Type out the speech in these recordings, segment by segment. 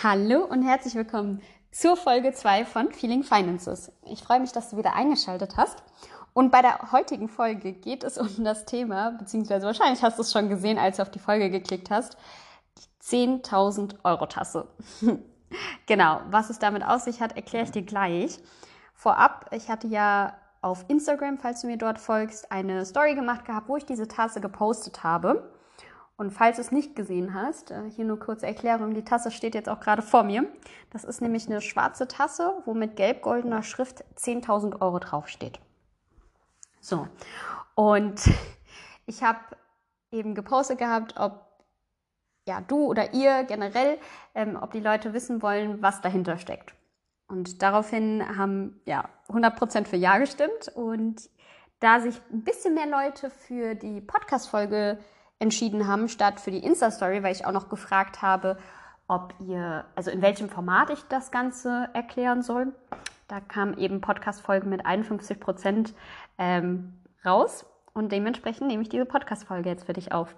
Hallo und herzlich willkommen zur Folge 2 von Feeling Finances. Ich freue mich, dass du wieder eingeschaltet hast. Und bei der heutigen Folge geht es um das Thema, beziehungsweise wahrscheinlich hast du es schon gesehen, als du auf die Folge geklickt hast, die 10.000 Euro Tasse. genau, was es damit aus sich hat, erkläre ich dir gleich. Vorab, ich hatte ja auf Instagram, falls du mir dort folgst, eine Story gemacht gehabt, wo ich diese Tasse gepostet habe. Und falls du es nicht gesehen hast, äh, hier nur kurze Erklärung, die Tasse steht jetzt auch gerade vor mir. Das ist nämlich eine schwarze Tasse, wo mit gelb-goldener Schrift 10.000 Euro draufsteht. So, und ich habe eben gepostet gehabt, ob ja, du oder ihr generell, ähm, ob die Leute wissen wollen, was dahinter steckt. Und daraufhin haben ja 100% für Ja gestimmt. Und da sich ein bisschen mehr Leute für die Podcast-Folge entschieden haben, statt für die Insta-Story, weil ich auch noch gefragt habe, ob ihr, also in welchem Format ich das Ganze erklären soll. Da kam eben Podcast-Folge mit 51 Prozent ähm, raus und dementsprechend nehme ich diese Podcast-Folge jetzt für dich auf.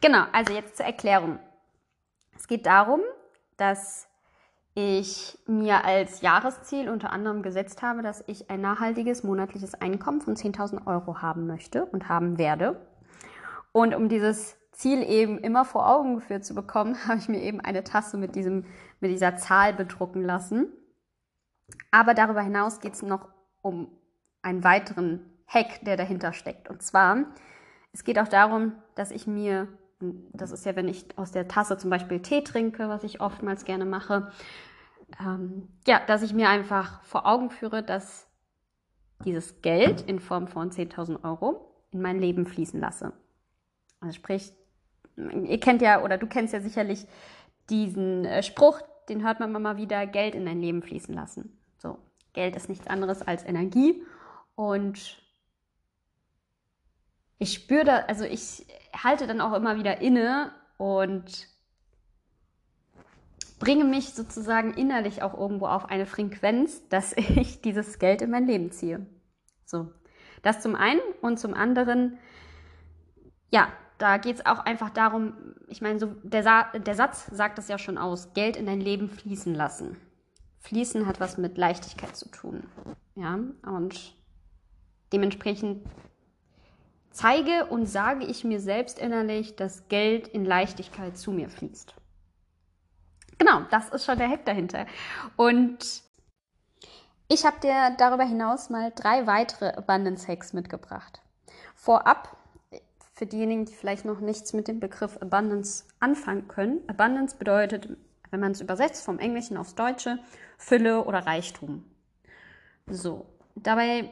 Genau, also jetzt zur Erklärung. Es geht darum, dass ich mir als Jahresziel unter anderem gesetzt habe, dass ich ein nachhaltiges monatliches Einkommen von 10.000 Euro haben möchte und haben werde. Und um dieses Ziel eben immer vor Augen geführt zu bekommen, habe ich mir eben eine Tasse mit, diesem, mit dieser Zahl bedrucken lassen. Aber darüber hinaus geht es noch um einen weiteren Hack, der dahinter steckt. Und zwar, es geht auch darum, dass ich mir, das ist ja, wenn ich aus der Tasse zum Beispiel Tee trinke, was ich oftmals gerne mache, ähm, ja, dass ich mir einfach vor Augen führe, dass dieses Geld in Form von 10.000 Euro in mein Leben fließen lasse. Also sprich, ihr kennt ja oder du kennst ja sicherlich diesen äh, Spruch, den hört man immer wieder, Geld in dein Leben fließen lassen. So, Geld ist nichts anderes als Energie und ich spüre da, also ich halte dann auch immer wieder inne und bringe mich sozusagen innerlich auch irgendwo auf eine Frequenz, dass ich dieses Geld in mein Leben ziehe. So, das zum einen und zum anderen, ja, da geht es auch einfach darum, ich meine, so der, Sa der Satz sagt es ja schon aus, Geld in dein Leben fließen lassen. Fließen hat was mit Leichtigkeit zu tun. Ja, und dementsprechend zeige und sage ich mir selbst innerlich, dass Geld in Leichtigkeit zu mir fließt. Genau, das ist schon der Hack dahinter. Und ich habe dir darüber hinaus mal drei weitere Abundance Hacks mitgebracht. Vorab für diejenigen, die vielleicht noch nichts mit dem Begriff Abundance anfangen können. Abundance bedeutet, wenn man es übersetzt vom Englischen aufs Deutsche, Fülle oder Reichtum. So, dabei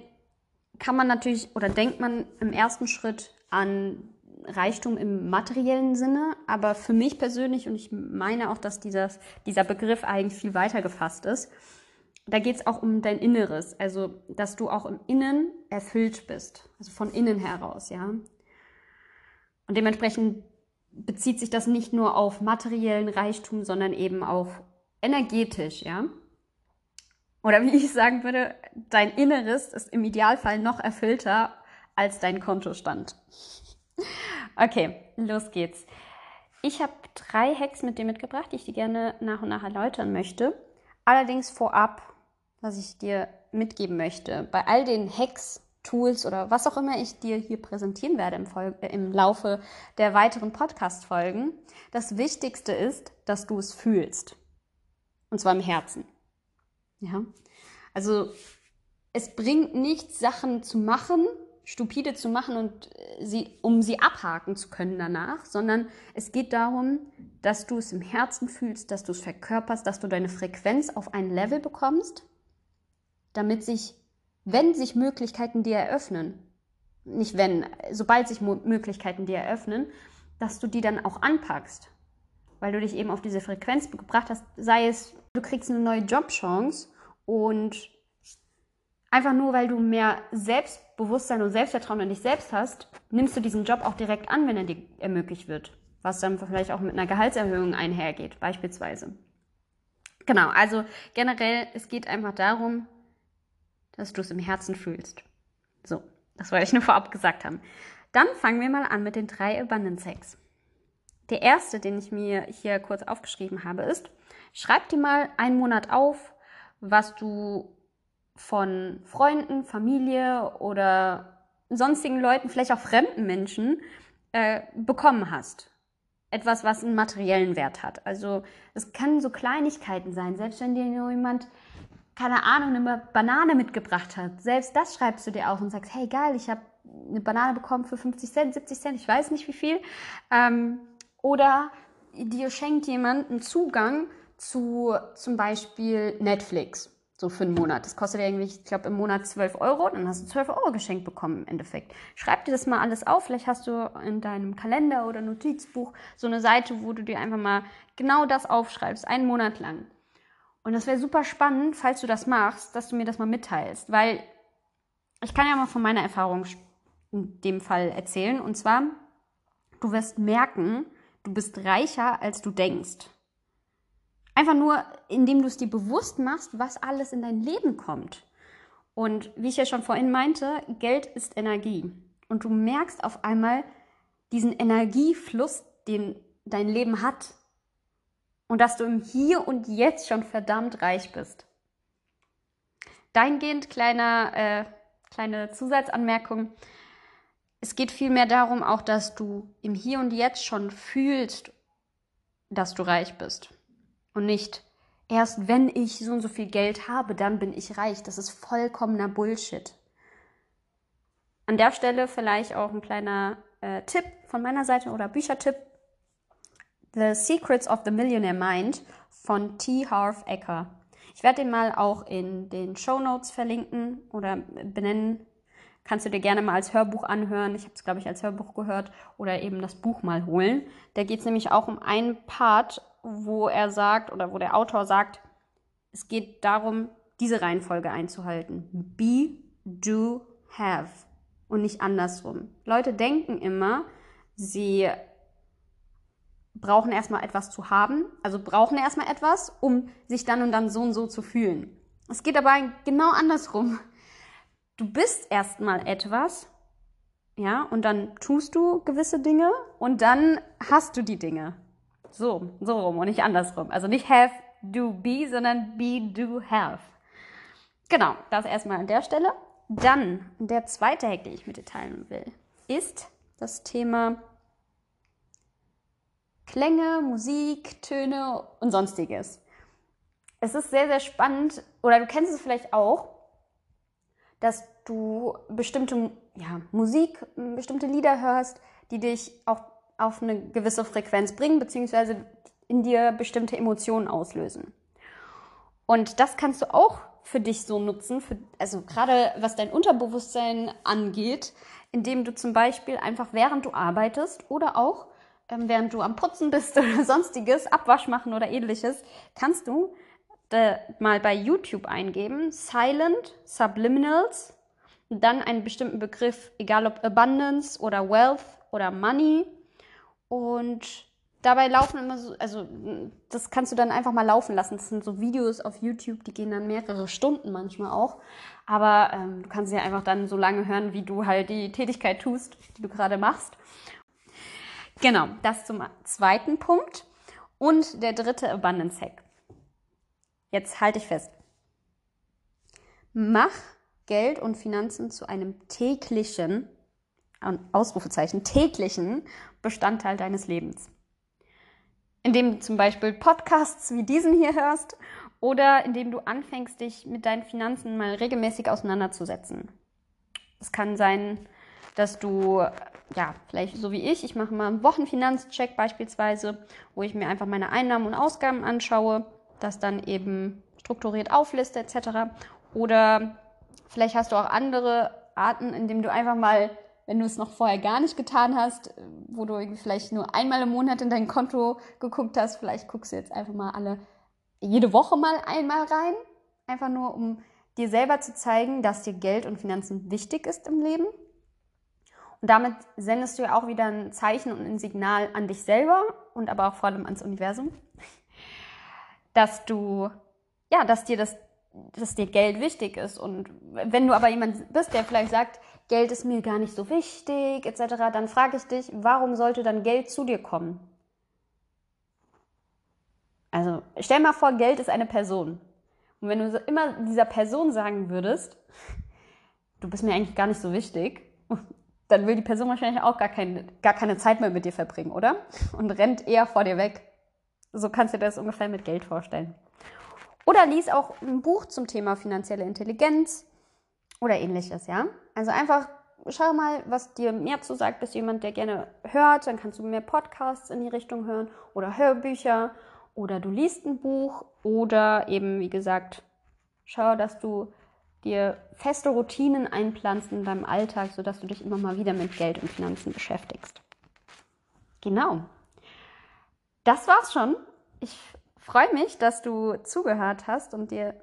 kann man natürlich oder denkt man im ersten Schritt an Reichtum im materiellen Sinne, aber für mich persönlich, und ich meine auch, dass dieser, dieser Begriff eigentlich viel weiter gefasst ist, da geht es auch um dein Inneres, also dass du auch im Innen erfüllt bist, also von innen heraus, ja. Und dementsprechend bezieht sich das nicht nur auf materiellen Reichtum, sondern eben auch energetisch, ja. Oder wie ich sagen würde, dein Inneres ist im Idealfall noch erfüllter als dein Kontostand. Okay, los geht's. Ich habe drei Hacks mit dir mitgebracht, die ich dir gerne nach und nach erläutern möchte. Allerdings vorab, was ich dir mitgeben möchte. Bei all den Hacks Tools oder was auch immer ich dir hier präsentieren werde im, Folge, äh, im Laufe der weiteren Podcast-Folgen. Das Wichtigste ist, dass du es fühlst. Und zwar im Herzen. Ja. Also, es bringt nichts, Sachen zu machen, stupide zu machen und äh, sie, um sie abhaken zu können danach, sondern es geht darum, dass du es im Herzen fühlst, dass du es verkörperst, dass du deine Frequenz auf ein Level bekommst, damit sich wenn sich Möglichkeiten dir eröffnen, nicht wenn, sobald sich Möglichkeiten dir eröffnen, dass du die dann auch anpackst, weil du dich eben auf diese Frequenz gebracht hast, sei es, du kriegst eine neue Jobchance und einfach nur, weil du mehr Selbstbewusstsein und Selbstvertrauen in dich selbst hast, nimmst du diesen Job auch direkt an, wenn er dir ermöglicht wird, was dann vielleicht auch mit einer Gehaltserhöhung einhergeht, beispielsweise. Genau, also generell, es geht einfach darum, dass du es im Herzen fühlst. So, das wollte ich nur vorab gesagt haben. Dann fangen wir mal an mit den drei Abundance Hacks. Der erste, den ich mir hier kurz aufgeschrieben habe, ist, schreib dir mal einen Monat auf, was du von Freunden, Familie oder sonstigen Leuten, vielleicht auch fremden Menschen, äh, bekommen hast. Etwas, was einen materiellen Wert hat. Also es können so Kleinigkeiten sein, selbst wenn dir jemand, keine Ahnung, eine Banane mitgebracht hat. Selbst das schreibst du dir auf und sagst, hey geil, ich habe eine Banane bekommen für 50 Cent, 70 Cent, ich weiß nicht wie viel. Ähm, oder dir schenkt jemand einen Zugang zu zum Beispiel Netflix so für einen Monat. Das kostet irgendwie, ich glaube, im Monat 12 Euro. Dann hast du 12 Euro geschenkt bekommen im Endeffekt. Schreib dir das mal alles auf. Vielleicht hast du in deinem Kalender oder Notizbuch so eine Seite, wo du dir einfach mal genau das aufschreibst, einen Monat lang. Und das wäre super spannend, falls du das machst, dass du mir das mal mitteilst. Weil ich kann ja mal von meiner Erfahrung in dem Fall erzählen. Und zwar, du wirst merken, du bist reicher, als du denkst. Einfach nur, indem du es dir bewusst machst, was alles in dein Leben kommt. Und wie ich ja schon vorhin meinte, Geld ist Energie. Und du merkst auf einmal diesen Energiefluss, den dein Leben hat. Und dass du im Hier und Jetzt schon verdammt reich bist. Dahingehend kleiner, äh, kleine Zusatzanmerkung. Es geht vielmehr darum auch, dass du im Hier und Jetzt schon fühlst, dass du reich bist und nicht erst wenn ich so und so viel Geld habe, dann bin ich reich. Das ist vollkommener Bullshit. An der Stelle vielleicht auch ein kleiner äh, Tipp von meiner Seite oder Büchertipp. The Secrets of the Millionaire Mind von T. Harv Ecker. Ich werde den mal auch in den Show Notes verlinken oder benennen. Kannst du dir gerne mal als Hörbuch anhören. Ich habe es, glaube ich, als Hörbuch gehört oder eben das Buch mal holen. Da geht es nämlich auch um einen Part wo er sagt oder wo der Autor sagt, es geht darum, diese Reihenfolge einzuhalten. Be, do, have und nicht andersrum. Leute denken immer, sie brauchen erstmal etwas zu haben, also brauchen erstmal etwas, um sich dann und dann so und so zu fühlen. Es geht aber genau andersrum. Du bist erstmal etwas, ja, und dann tust du gewisse Dinge und dann hast du die Dinge. So, so rum und nicht andersrum. Also nicht have, do, be, sondern be, do, have. Genau, das erstmal an der Stelle. Dann der zweite Hack, den ich mit dir teilen will, ist das Thema Klänge, Musik, Töne und sonstiges. Es ist sehr, sehr spannend, oder du kennst es vielleicht auch, dass du bestimmte ja, Musik, bestimmte Lieder hörst, die dich auch auf eine gewisse Frequenz bringen, beziehungsweise in dir bestimmte Emotionen auslösen. Und das kannst du auch für dich so nutzen, für, also gerade was dein Unterbewusstsein angeht, indem du zum Beispiel einfach während du arbeitest oder auch während du am Putzen bist oder sonstiges, Abwasch machen oder ähnliches, kannst du mal bei YouTube eingeben, Silent Subliminals, dann einen bestimmten Begriff, egal ob Abundance oder Wealth oder Money und dabei laufen immer so, also das kannst du dann einfach mal laufen lassen. Das sind so Videos auf YouTube, die gehen dann mehrere Stunden manchmal auch. Aber ähm, du kannst sie einfach dann so lange hören, wie du halt die Tätigkeit tust, die du gerade machst. Genau, das zum zweiten Punkt. Und der dritte Abundance Hack. Jetzt halte ich fest. Mach Geld und Finanzen zu einem täglichen Ausrufezeichen, täglichen Bestandteil deines Lebens. Indem du zum Beispiel Podcasts wie diesen hier hörst oder indem du anfängst, dich mit deinen Finanzen mal regelmäßig auseinanderzusetzen. Es kann sein, dass du, ja, vielleicht so wie ich, ich mache mal einen Wochenfinanzcheck beispielsweise, wo ich mir einfach meine Einnahmen und Ausgaben anschaue, das dann eben strukturiert aufliste etc. Oder vielleicht hast du auch andere Arten, indem du einfach mal wenn du es noch vorher gar nicht getan hast, wo du vielleicht nur einmal im Monat in dein Konto geguckt hast, vielleicht guckst du jetzt einfach mal alle, jede Woche mal einmal rein. Einfach nur, um dir selber zu zeigen, dass dir Geld und Finanzen wichtig ist im Leben. Und damit sendest du ja auch wieder ein Zeichen und ein Signal an dich selber und aber auch vor allem ans Universum, dass du, ja, dass dir das, dass dir Geld wichtig ist. Und wenn du aber jemand bist, der vielleicht sagt, Geld ist mir gar nicht so wichtig, etc., dann frage ich dich, warum sollte dann Geld zu dir kommen? stell mal vor, Geld ist eine Person. Und wenn du so immer dieser Person sagen würdest, du bist mir eigentlich gar nicht so wichtig, dann will die Person wahrscheinlich auch gar keine, gar keine Zeit mehr mit dir verbringen, oder? Und rennt eher vor dir weg. So kannst du dir das ungefähr mit Geld vorstellen. Oder lies auch ein Buch zum Thema finanzielle Intelligenz oder ähnliches, ja? Also einfach schau mal, was dir mehr zu sagt. Bist jemand, der gerne hört, dann kannst du mehr Podcasts in die Richtung hören oder Hörbücher oder du liest ein Buch oder eben, wie gesagt, schau, dass du dir feste Routinen einpflanzt in deinem Alltag, sodass du dich immer mal wieder mit Geld und Finanzen beschäftigst. Genau. Das war's schon. Ich freue mich, dass du zugehört hast und dir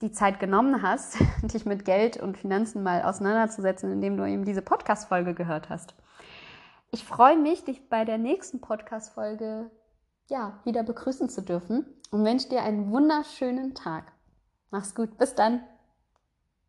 die Zeit genommen hast, dich mit Geld und Finanzen mal auseinanderzusetzen, indem du eben diese Podcast-Folge gehört hast. Ich freue mich, dich bei der nächsten Podcast-Folge ja, wieder begrüßen zu dürfen und wünsche dir einen wunderschönen Tag. Mach's gut, bis dann.